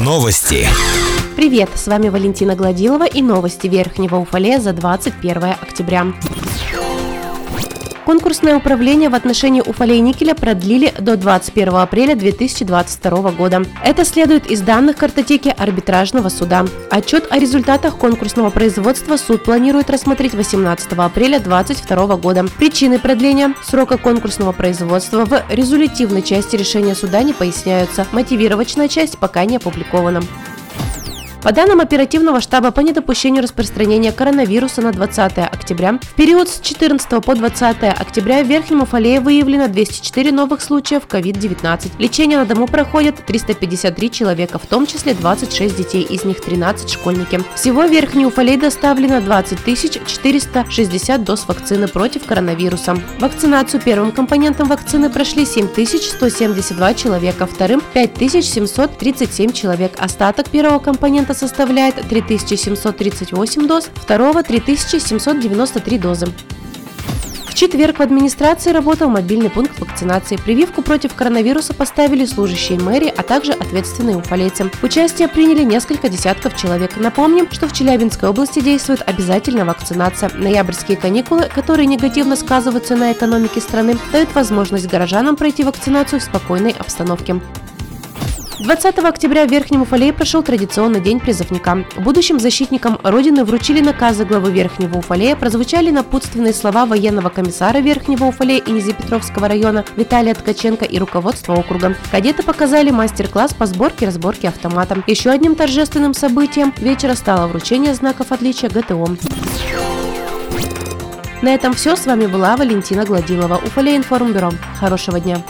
Новости. Привет, с вами Валентина Гладилова и новости Верхнего Уфалея за 21 октября. Конкурсное управление в отношении Уфалей никеля продлили до 21 апреля 2022 года. Это следует из данных картотеки арбитражного суда. Отчет о результатах конкурсного производства суд планирует рассмотреть 18 апреля 2022 года. Причины продления срока конкурсного производства в резолютивной части решения суда не поясняются. Мотивировочная часть пока не опубликована. По данным оперативного штаба по недопущению распространения коронавируса на 20 октября, в период с 14 по 20 октября в Верхнем Уфалее выявлено 204 новых случаев COVID-19. Лечение на дому проходят 353 человека, в том числе 26 детей, из них 13 школьники. Всего в Верхний Уфалей доставлено 20 460 доз вакцины против коронавируса. Вакцинацию первым компонентом вакцины прошли 7172 человека, вторым 5737 человек. Остаток первого компонента пациента составляет 3738 доз, второго 3793 дозы. В четверг в администрации работал мобильный пункт вакцинации. Прививку против коронавируса поставили служащие мэрии, а также ответственные уфалейцы. Участие приняли несколько десятков человек. Напомним, что в Челябинской области действует обязательная вакцинация. Ноябрьские каникулы, которые негативно сказываются на экономике страны, дают возможность горожанам пройти вакцинацию в спокойной обстановке. 20 октября в Верхнем Уфалее прошел традиционный день призывника. Будущим защитникам Родины вручили наказы главы Верхнего Уфалея, прозвучали напутственные слова военного комиссара Верхнего Уфалея и Низепетровского района Виталия Ткаченко и руководства округа. Кадеты показали мастер-класс по сборке и разборке автомата. Еще одним торжественным событием вечера стало вручение знаков отличия ГТО. На этом все. С вами была Валентина Гладилова, Уфалей информбюро. Хорошего дня.